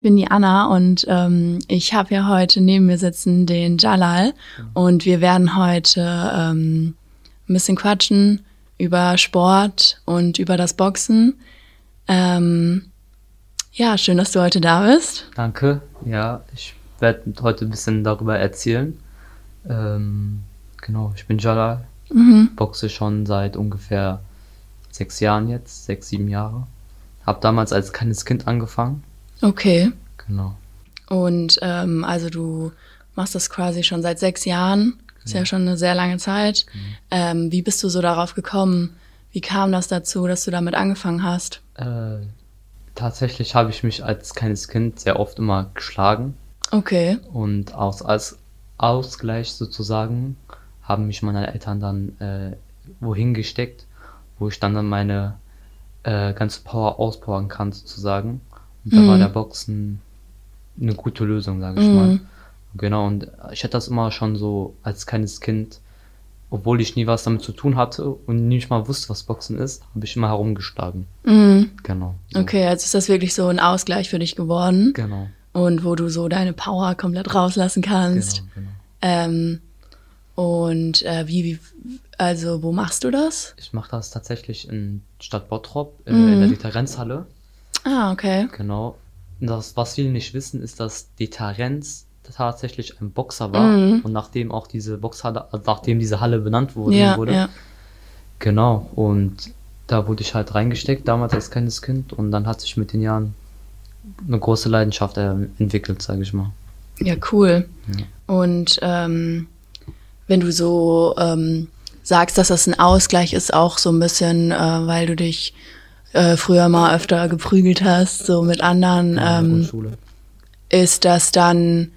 Ich bin die Anna und ähm, ich habe ja heute neben mir sitzen den Jalal und wir werden heute ähm, ein bisschen quatschen über Sport und über das Boxen. Ähm, ja, schön, dass du heute da bist. Danke. Ja, ich werde heute ein bisschen darüber erzählen. Ähm, genau, ich bin Jalal, Mhm. boxe schon seit ungefähr sechs Jahren jetzt, sechs, sieben Jahre. Hab damals als kleines Kind angefangen. Okay. Genau. Und ähm, also du machst das quasi schon seit sechs Jahren. Ist ja schon eine sehr lange Zeit. Ähm, wie bist du so darauf gekommen? Wie kam das dazu, dass du damit angefangen hast? Äh, tatsächlich habe ich mich als kleines Kind sehr oft immer geschlagen. Okay. Und aus, als Ausgleich sozusagen haben mich meine Eltern dann äh, wohin gesteckt, wo ich dann, dann meine äh, ganze Power auspowern kann sozusagen. Und da war der Boxen eine gute Lösung, sage ich mal. Genau, und ich hatte das immer schon so als kleines Kind, obwohl ich nie was damit zu tun hatte und nicht mal wusste, was Boxen ist, habe ich immer herumgeschlagen. Mhm. Genau. So. Okay, also ist das wirklich so ein Ausgleich für dich geworden Genau. und wo du so deine Power komplett rauslassen kannst. Genau, genau. Ähm, und äh, wie, wie, also wo machst du das? Ich mache das tatsächlich in Stadt Bottrop, äh, Mhm. in der Differenzhalle. Ah, okay. Genau. Das, was viele nicht wissen, ist, dass Deterrenz tatsächlich ein Boxer war Mhm. und nachdem auch diese Boxhalle, also nachdem diese Halle benannt wurde, Ja, wurde. ja. Genau. Und da wurde ich halt reingesteckt, damals als kleines Kind und dann hat sich mit den Jahren eine große Leidenschaft äh, entwickelt, sage ich mal. Ja, cool. Und ähm, wenn du so ähm, sagst, dass das ein Ausgleich ist, auch so ein bisschen, äh, weil du dich äh, früher mal öfter geprügelt hast, so mit anderen, In der ähm, Grundschule. ist das dann,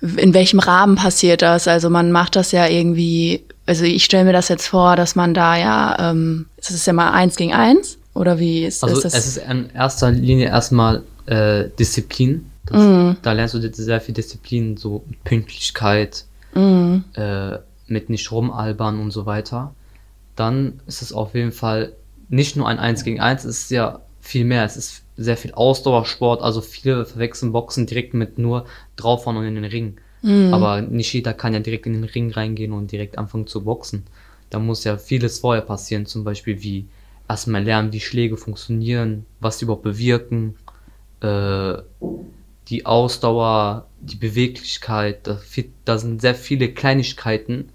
in welchem Rahmen passiert das? Also man macht das ja irgendwie, also ich stelle mir das jetzt vor, dass man da ja, ähm, ist es ja mal eins gegen eins? Oder wie ist, Also ist das? es ist in erster Linie erstmal äh, Disziplin. Das, Mhm. Da lernst du sehr viel Disziplin, so Pünktlichkeit, Mhm. äh, mit nicht rumalbern und so weiter. Dann ist es auf jeden Fall nicht nur ein 1 gegen 1, es ist ja viel mehr. Es ist sehr viel Ausdauersport, also viele verwechseln Boxen direkt mit nur draufhauen und in den Ring. Aber nicht jeder kann ja direkt in den Ring reingehen und direkt anfangen zu boxen. Da muss ja vieles vorher passieren, zum Beispiel wie erstmal lernen, wie Schläge funktionieren, was sie überhaupt bewirken, äh, die Ausdauer, die Beweglichkeit, da, da sind sehr viele Kleinigkeiten,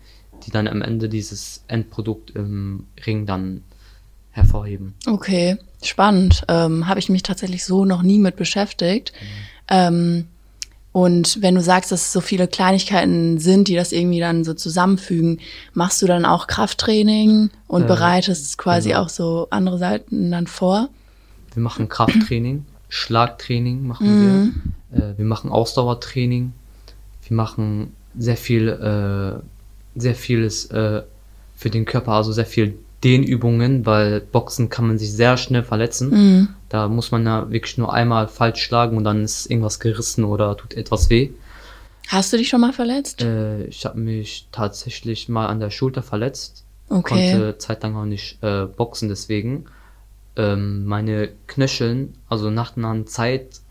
die dann am Ende dieses Endprodukt im Ring dann hervorheben. Okay, spannend. Ähm, Habe ich mich tatsächlich so noch nie mit beschäftigt. Ähm, und wenn du sagst, dass es so viele Kleinigkeiten sind, die das irgendwie dann so zusammenfügen, machst du dann auch Krafttraining und Äh, bereitest quasi genau. auch so andere Seiten dann vor? Wir machen Krafttraining, Schlagtraining machen wir, äh, wir machen Ausdauertraining, wir machen sehr viel, äh, sehr vieles äh, für den Körper, also sehr viel Dehnübungen, weil Boxen kann man sich sehr schnell verletzen. Da muss man ja wirklich nur einmal falsch schlagen und dann ist irgendwas gerissen oder tut etwas weh. Hast du dich schon mal verletzt? Äh, ich habe mich tatsächlich mal an der Schulter verletzt. Okay. Konnte zeitlang auch nicht äh, boxen, deswegen. Ähm, meine Knöcheln, also nach einer Zeit,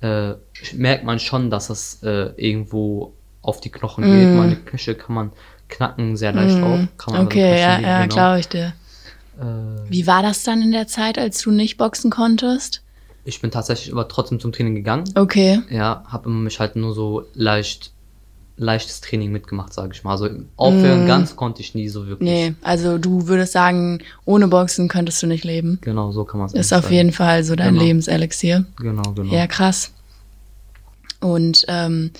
äh, merkt man schon, dass das äh, irgendwo auf die Knochen geht. Meine Knöchel kann man knacken sehr leicht auf. Kann man Mm. okay, ja, also ja, genau. glaube ich dir. Äh, Wie war das dann in der Zeit, als du nicht boxen konntest? ich bin tatsächlich aber trotzdem zum Training gegangen. Okay. Ja, habe mich halt nur so leicht, leichtes Training mitgemacht, sage ich mal. Also aufhören ganz konnte ich nie so wirklich. Mm. Nee, also du würdest sagen, ohne Boxen könntest du nicht leben. Genau, so kann man es Ist auf jeden Fall so dein Genau. Lebenselixier. Genau, genau. Ja, krass. Und ähm,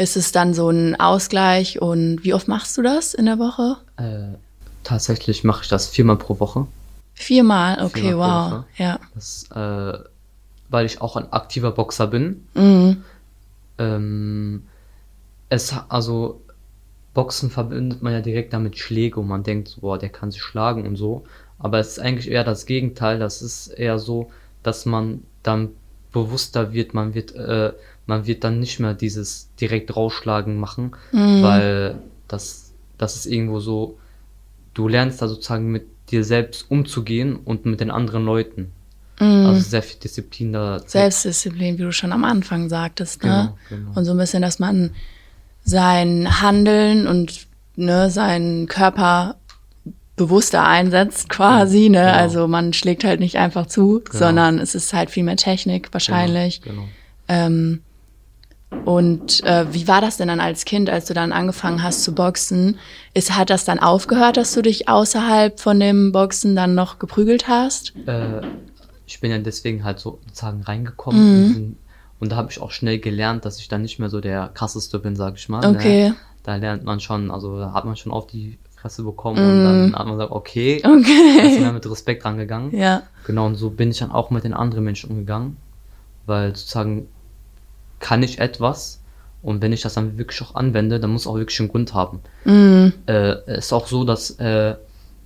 ist es dann so ein Ausgleich und wie oft machst du das in der Woche? Äh, tatsächlich mache ich das viermal pro Woche. Viermal? Okay, Viermal wow. Woche. Ja. Das, äh, weil ich auch ein aktiver Boxer bin. Mhm. Ähm, es, also, Boxen verbindet man ja direkt damit Schläge und man denkt, so, boah, der kann sich schlagen und so. Aber es ist eigentlich eher das Gegenteil. Das ist eher so, dass man dann bewusster wird. Man wird, äh, man wird dann nicht mehr dieses direkt rausschlagen machen, weil das, das ist irgendwo so, du lernst da sozusagen mit dir selbst umzugehen und mit den anderen Leuten. Also sehr viel Disziplin da. Selbstdisziplin, wie du schon am Anfang sagtest, ne? Genau, genau. Und so ein bisschen, dass man sein Handeln und ne, seinen Körper bewusster einsetzt quasi, ne? Genau. Also man schlägt halt nicht einfach zu, Genau. sondern es ist halt viel mehr Technik wahrscheinlich. Genau. genau. Ähm, und äh, wie war das denn dann als Kind, als du dann angefangen hast zu boxen? Ist, hat das dann aufgehört, dass du dich außerhalb von dem Boxen dann noch geprügelt hast? Äh, ich bin ja deswegen halt so sozusagen Mhm. reingekommen. in diesen- Und da habe ich auch schnell gelernt, dass ich dann nicht mehr so der krasseste bin, sag ich mal. Okay. Ne? Da lernt man schon, also da hat man schon auf die Fresse bekommen und dann hat man gesagt, okay, Mhm. Okay. da ist man mit Respekt rangegangen. Ja. Genau, und so bin ich dann auch mit den anderen Menschen umgegangen, weil sozusagen kann ich etwas und wenn ich das dann wirklich auch anwende, dann muss auch wirklich einen Grund haben. Mhm. Äh, es ist auch so, dass äh,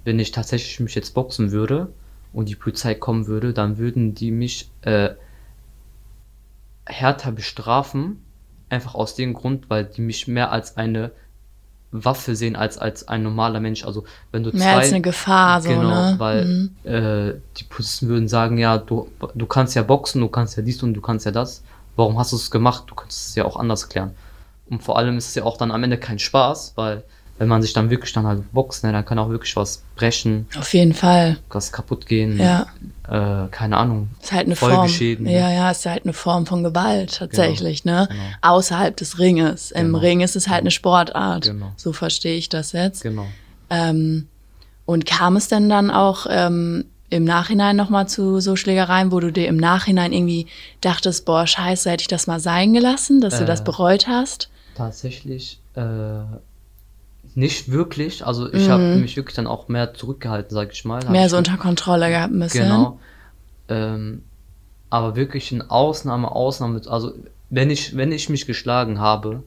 wenn ich tatsächlich mich jetzt boxen würde und die Polizei kommen würde, dann würden die mich äh, härter bestrafen, einfach aus dem Grund, weil die mich mehr als eine Waffe sehen als als ein normaler Mensch. Also wenn du Mehr zwei, als eine Gefahr, so, genau, ne? weil Mhm. äh, die Polizisten würden sagen, ja, du, du kannst ja boxen, du kannst ja dies und du kannst ja das. Warum hast du es gemacht? Du könntest es ja auch anders klären. Und vor allem ist es ja auch dann am Ende kein Spaß, weil wenn man sich dann wirklich dann halt boxt, ne, dann kann auch wirklich was brechen, Auf jeden Fall. was kaputt gehen, Ja. äh, keine Ahnung. Ist halt eine Form. Ne? Ja, ja, ist halt eine Form von Gewalt tatsächlich, ne? genau. Außerhalb des Ringes. Im Genau. Ring ist es halt eine Sportart. Genau. So verstehe ich das jetzt. Genau. Ähm, und kam es denn dann auch ähm, im Nachhinein nochmal zu so Schlägereien, wo du dir im Nachhinein irgendwie dachtest, boah, scheiße, hätte ich das mal sein gelassen, dass du das Äh, bereut hast? Tatsächlich äh, nicht wirklich. Also ich habe mich wirklich dann auch mehr zurückgehalten, sag ich mal. Hab Mhm. Mehr ich so unter Kontrolle gehabt ein bisschen. Genau. Ähm, aber wirklich in Ausnahme, Ausnahme, also wenn ich, wenn ich mich geschlagen habe,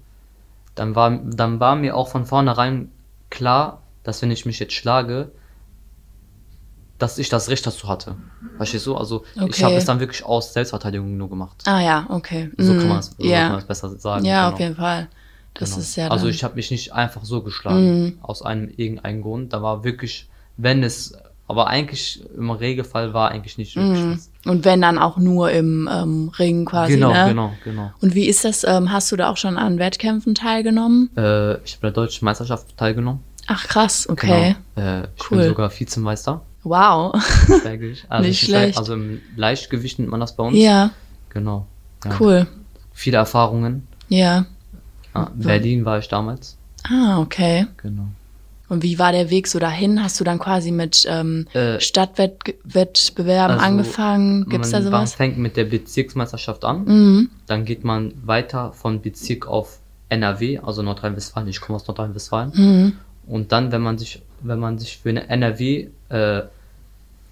dann war, dann war mir auch von vornherein klar, dass wenn ich mich jetzt schlage, dass ich das Recht dazu hatte. Verstehst du? Also ich Okay. habe es dann wirklich aus Selbstverteidigung nur gemacht. Ah ja, okay. So Mhm. kann man es so es besser sagen. ja, genau. auf jeden Fall. Das Genau. ist ja also ich habe mich nicht einfach so geschlagen, Mhm. aus einem irgendeinem Grund. Da war wirklich, wenn es, aber eigentlich im Regelfall war eigentlich nicht wirklich Mhm. was. Und wenn dann auch nur im ähm, Ring quasi, Genau, ne? genau, genau. Und wie ist das? Ähm, hast du da auch schon an Wettkämpfen teilgenommen? Äh, ich habe der deutschen Meisterschaft teilgenommen. Ach krass, okay. Genau. Äh, ich Cool. bin sogar Vizemeister. Wow. Täglich. Also Nicht schlecht. Also im Leichtgewicht nennt man das bei uns. ja, Genau. Ja. cool. Viele Erfahrungen. Ja. Ja, Berlin war ich damals. Ah, okay. Genau. Und wie war der Weg so dahin? Hast du dann quasi mit ähm, Äh, Stadtwettbewerben also, angefangen? Gibt's da man, sowas? Man fängt mit der Bezirksmeisterschaft an. Mhm. Dann geht man weiter von Bezirk auf NRW, also Nordrhein-Westfalen. Ich komme aus Nordrhein-Westfalen. Mhm. Und dann, wenn man sich, wenn man sich für eine NRW, äh,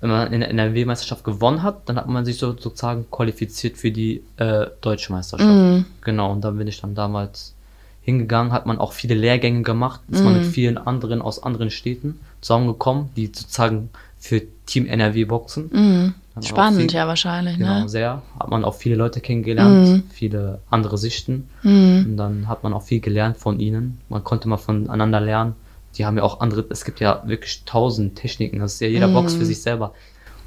wenn man in der NRW-Meisterschaft gewonnen hat, dann hat man sich so, sozusagen qualifiziert für die äh, deutsche Meisterschaft. Mhm. Genau, und dann bin ich dann damals hingegangen, hat man auch viele Lehrgänge gemacht, ist man Mhm. mit vielen anderen aus anderen Städten zusammengekommen, die sozusagen für Team NRW boxen. Mhm. Spannend, viel- ja, wahrscheinlich, Genau, ne? sehr. Hat man auch viele Leute kennengelernt, Mhm. viele andere Sichten. Mhm. Und dann hat man auch viel gelernt von ihnen. Man konnte mal voneinander lernen. Die haben ja auch andere, es gibt ja wirklich tausend Techniken. Das ist ja jeder Box Mhm. für sich selber.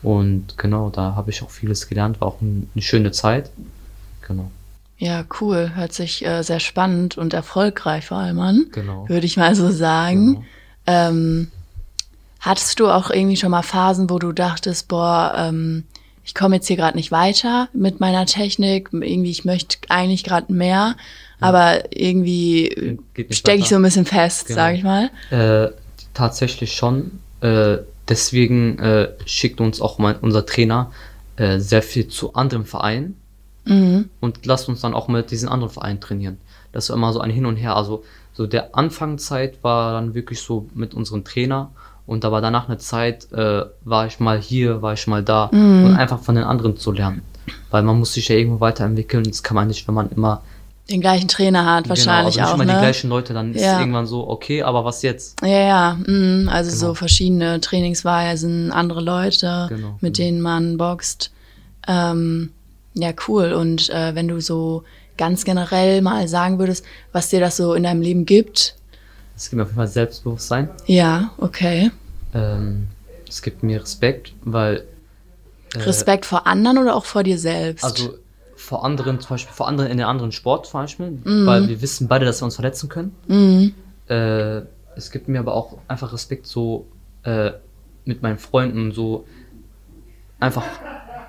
Und genau, da habe ich auch vieles gelernt. War auch ein, eine schöne Zeit. Genau. Ja, cool. Hört sich äh, sehr spannend und erfolgreich vor allem an. Genau. Würde ich mal so sagen. Genau. Ähm, hattest du auch irgendwie schon mal Phasen, wo du dachtest, boah, ähm, ich komme jetzt hier gerade nicht weiter mit meiner Technik, irgendwie ich möchte eigentlich gerade mehr, aber irgendwie stecke ich so ein bisschen fest, Genau. sag ich mal. Äh, tatsächlich schon. Äh, deswegen äh, schickt uns auch mein, unser Trainer äh, sehr viel zu anderen Vereinen Mhm. und lasst uns dann auch mit diesen anderen Vereinen trainieren. Das war immer so ein Hin und Her. Also so der Anfangszeit war dann wirklich so mit unserem Trainer und aber danach eine Zeit äh, war ich mal hier, war ich mal da Mhm. und einfach von den anderen zu lernen. Weil man muss sich ja irgendwo weiterentwickeln. Das kann man nicht, wenn man immer Den gleichen Trainer hat wahrscheinlich genau, also auch, immer die ne? gleichen Leute, dann ist Ja. es irgendwann so, okay, aber was jetzt? Ja, ja, mhm. also so Genau. verschiedene Trainingsweisen, andere Leute, Genau, mit genau. denen man boxt. Ähm, ja, cool. Und äh, wenn du so ganz generell mal sagen würdest, was dir das so in deinem Leben gibt? Es gibt mir auf jeden Fall Selbstbewusstsein. Ja, okay. Ähm, es gibt mir Respekt, weil Respekt vor anderen oder auch vor dir selbst? Also vor anderen, zum Beispiel vor anderen in einem anderen Sport zum Beispiel, weil wir wissen beide, dass wir uns verletzen können. Äh, es gibt mir aber auch einfach Respekt so äh, mit meinen Freunden so einfach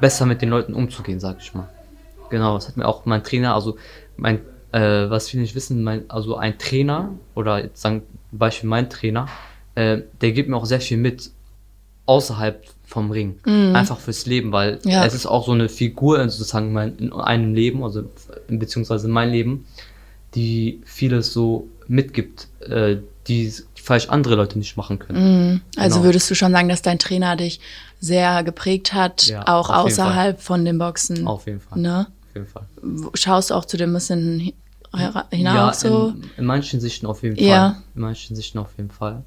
besser mit den Leuten umzugehen, sag ich mal. Genau, das hat mir auch mein Trainer, also mein, äh, was viele nicht wissen, mein, also ein Trainer oder jetzt sagen Beispiel mein Trainer, äh, der gibt mir auch sehr viel mit außerhalb vom Ring, einfach fürs Leben, weil Ja. es ist auch so eine Figur in sozusagen mein, in einem Leben, also beziehungsweise in mein Leben, die vieles so mitgibt, äh, die vielleicht andere Leute nicht machen können. Also Genau. würdest du schon sagen, dass dein Trainer dich sehr geprägt hat, Ja, auch außerhalb von dem Boxen? Auf jeden Fall. Ne? Auf jeden Fall. Schaust du auch zu dem bisschen hi- hinaus ja, so? in, in manchen Sichten auf jeden. Fall. In manchen Sichten auf jeden Fall.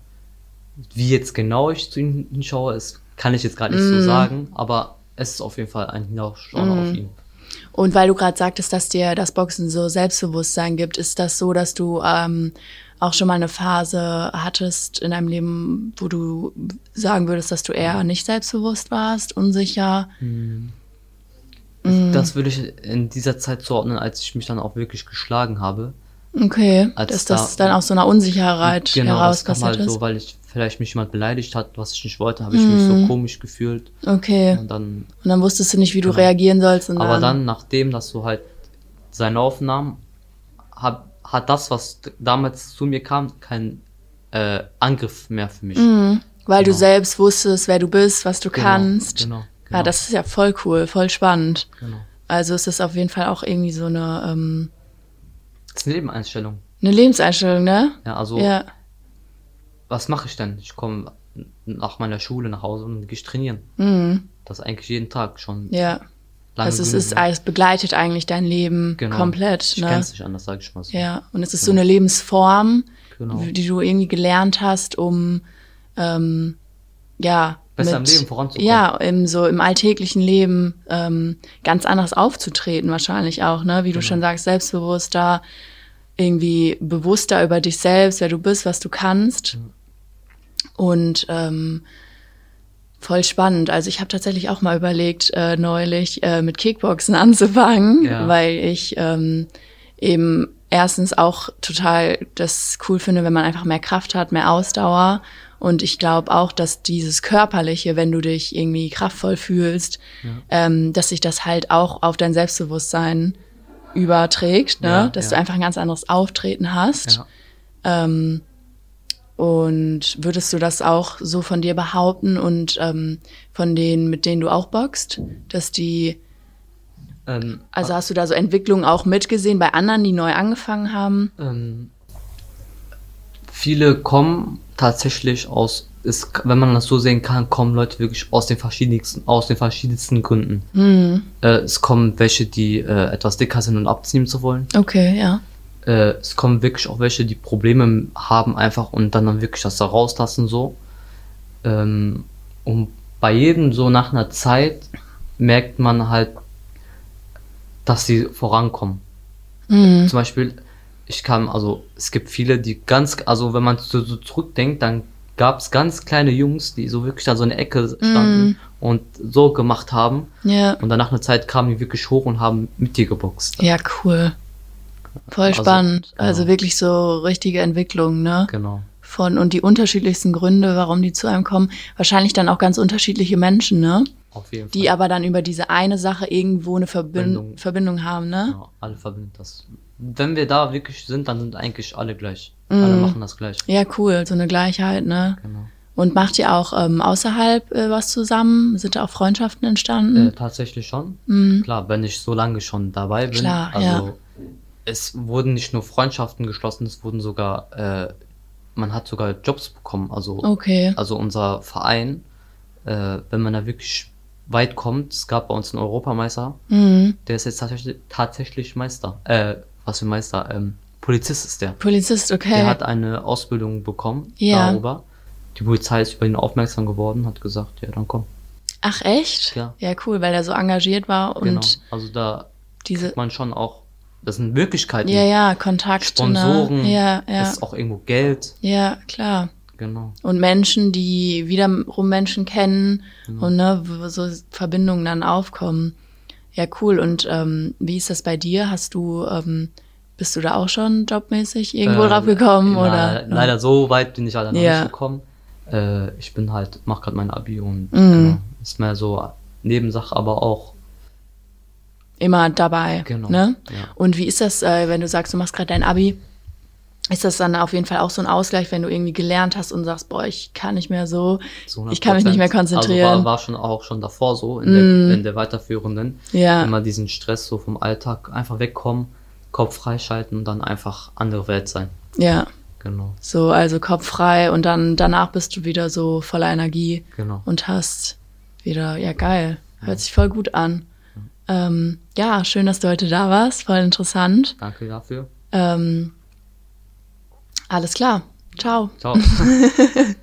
Wie jetzt genau ich zu ihm hinschaue, ist, kann ich jetzt gerade nicht Mhm. so sagen, aber es ist auf jeden Fall ein Hinausschauen auf ihn. Und weil du gerade sagtest, dass dir das Boxen so Selbstbewusstsein gibt, ist das so, dass du ähm, auch schon mal eine Phase hattest in deinem Leben, wo du sagen würdest, dass du eher nicht selbstbewusst warst, unsicher? Mhm. Das würde ich in dieser Zeit zuordnen, als ich mich dann auch wirklich geschlagen habe. Okay, dass das da- dann aus so einer Unsicherheit Genau, heraus das kam halt ist. so, weil ich vielleicht mich jemand beleidigt hat, was ich nicht wollte, habe ich mich so komisch gefühlt. Okay, Und dann und dann wusstest du nicht, wie du Genau. reagieren sollst. Und Aber dann, nachdem das so halt seinen Lauf nahm, hat, hat das, was damals zu mir kam, kein äh, Angriff mehr für mich. Weil du Genau. selbst wusstest, wer du bist, was du Genau, kannst. genau, Ja, genau. das ist ja voll cool, voll spannend. Genau. Also es ist auf jeden Fall auch irgendwie so eine, ähm, Das ist eine Lebenseinstellung. eine Lebenseinstellung, ne? Ja, also, Ja, was mache ich denn? Ich komme nach meiner Schule nach Hause und gehe ich trainieren. mhm. Das eigentlich jeden Tag schon. ja. lange Also es ist, es begleitet eigentlich dein Leben Genau. komplett, Ich ne? kenn's nicht anders, sage ich mal so. Ja, und es ist so eine Lebensform, Genau. die du irgendwie gelernt hast, um ähm, ja Besser im Leben voranzukommen. Ja, im so im alltäglichen Leben ähm, ganz anders aufzutreten wahrscheinlich auch, ne? Wie du Genau. schon sagst, selbstbewusster, irgendwie bewusster über dich selbst, wer du bist, was du kannst. Und ähm, voll spannend. Also ich habe tatsächlich auch mal überlegt, äh, neulich äh, mit Kickboxen anzufangen, Ja. weil ich ähm, eben erstens auch total das cool finde, wenn man einfach mehr Kraft hat, mehr Ausdauer. Und ich glaube auch, dass dieses Körperliche, wenn du dich irgendwie kraftvoll fühlst, ähm, dass sich das halt auch auf dein Selbstbewusstsein überträgt, ne? Ja, dass ja. du einfach ein ganz anderes Auftreten hast. Ja. Ähm, und würdest du das auch so von dir behaupten und ähm, von denen, mit denen du auch boxt, dass die, Ähm, also hast du da so Entwicklungen auch mitgesehen bei anderen, die neu angefangen haben? Ähm, viele kommen tatsächlich aus, ist, wenn man das so sehen kann, kommen Leute wirklich aus den verschiedensten, aus den verschiedensten Gründen. Äh, es kommen welche, die äh, etwas dicker sind und abziehen zu wollen. Okay, ja. Äh, es kommen wirklich auch welche, die Probleme haben einfach und dann, dann wirklich das da rauslassen so. Ähm, und bei jedem so nach einer Zeit merkt man halt, dass sie vorankommen. Mhm. Zum Beispiel, ich kann, also es gibt viele, die ganz, also wenn man so, so zurückdenkt, dann gab es ganz kleine Jungs, die so wirklich da so in der Ecke standen und so gemacht haben. Ja. Und dann nach einer Zeit kamen die wirklich hoch und haben mit dir geboxt. Ja, cool. Voll Also, spannend. Also genau. wirklich so richtige Entwicklungen, ne? Genau. Von und die unterschiedlichsten Gründe, warum die zu einem kommen. Wahrscheinlich dann auch ganz unterschiedliche Menschen, ne? Auf jeden Fall. Die aber dann über diese eine Sache irgendwo eine Verbindung, Verbindung. Verbindung haben, ne? Genau, alle verbinden das. Wenn wir da wirklich sind, dann sind eigentlich alle gleich. Alle machen das gleich. Ja, cool, so eine Gleichheit, ne? Genau. Und macht ihr auch ähm, außerhalb äh, was zusammen? Sind da auch Freundschaften entstanden? Äh, tatsächlich schon. Klar, wenn ich so lange schon dabei bin. Klar, also ja. es wurden nicht nur Freundschaften geschlossen, es wurden sogar, äh, man hat sogar Jobs bekommen. Also, Okay. also unser Verein, äh, wenn man da wirklich weit kommt, es gab bei uns einen Europameister, Mhm. der ist jetzt tatsächlich, tatsächlich Meister. Äh, was für Meister? Ähm, Polizist ist der. Polizist, okay. Der hat eine Ausbildung bekommen Ja. darüber. Die Polizei ist über ihn aufmerksam geworden, hat gesagt, ja, dann komm. Ach, echt? Ja. Ja, cool, weil er so engagiert war und Genau. Also da diese. man schon auch, das sind Möglichkeiten. Ja, ja, Kontakte. Sponsoren, Ne? Ja, ja. ist auch irgendwo Geld. Ja, klar. Genau. Und Menschen, die wiederum Menschen kennen Genau. und ne, wo so Verbindungen dann aufkommen. Ja, cool. Und ähm, wie ist das bei dir? Hast du, ähm, bist du da auch schon jobmäßig irgendwo Äh, drauf gekommen? na, oder? Leider so weit bin ich leider noch Ja. nicht gekommen. Äh, ich bin halt, mach gerade mein Abi und Mhm. genau, ist mehr so Nebensache, aber auch Immer dabei. Genau, Ne? ja. Und wie ist das, äh, wenn du sagst, du machst gerade dein Abi? Ist das dann auf jeden Fall auch so ein Ausgleich, wenn du irgendwie gelernt hast und sagst, boah, ich kann nicht mehr so, zu ich kann mich nicht mehr 100%. konzentrieren. Also war, war schon auch schon davor so, in, der, in der weiterführenden. Ja. Immer diesen Stress so vom Alltag einfach wegkommen, Kopf freischalten und dann einfach andere Welt sein. ja, Genau, so, also Kopf frei und dann danach bist du wieder so voller Energie genau. und hast wieder, ja geil, hört sich voll gut an. Ähm, ja, schön, dass du heute da warst, voll interessant. Danke dafür. Ähm, alles klar, ciao. Ciao.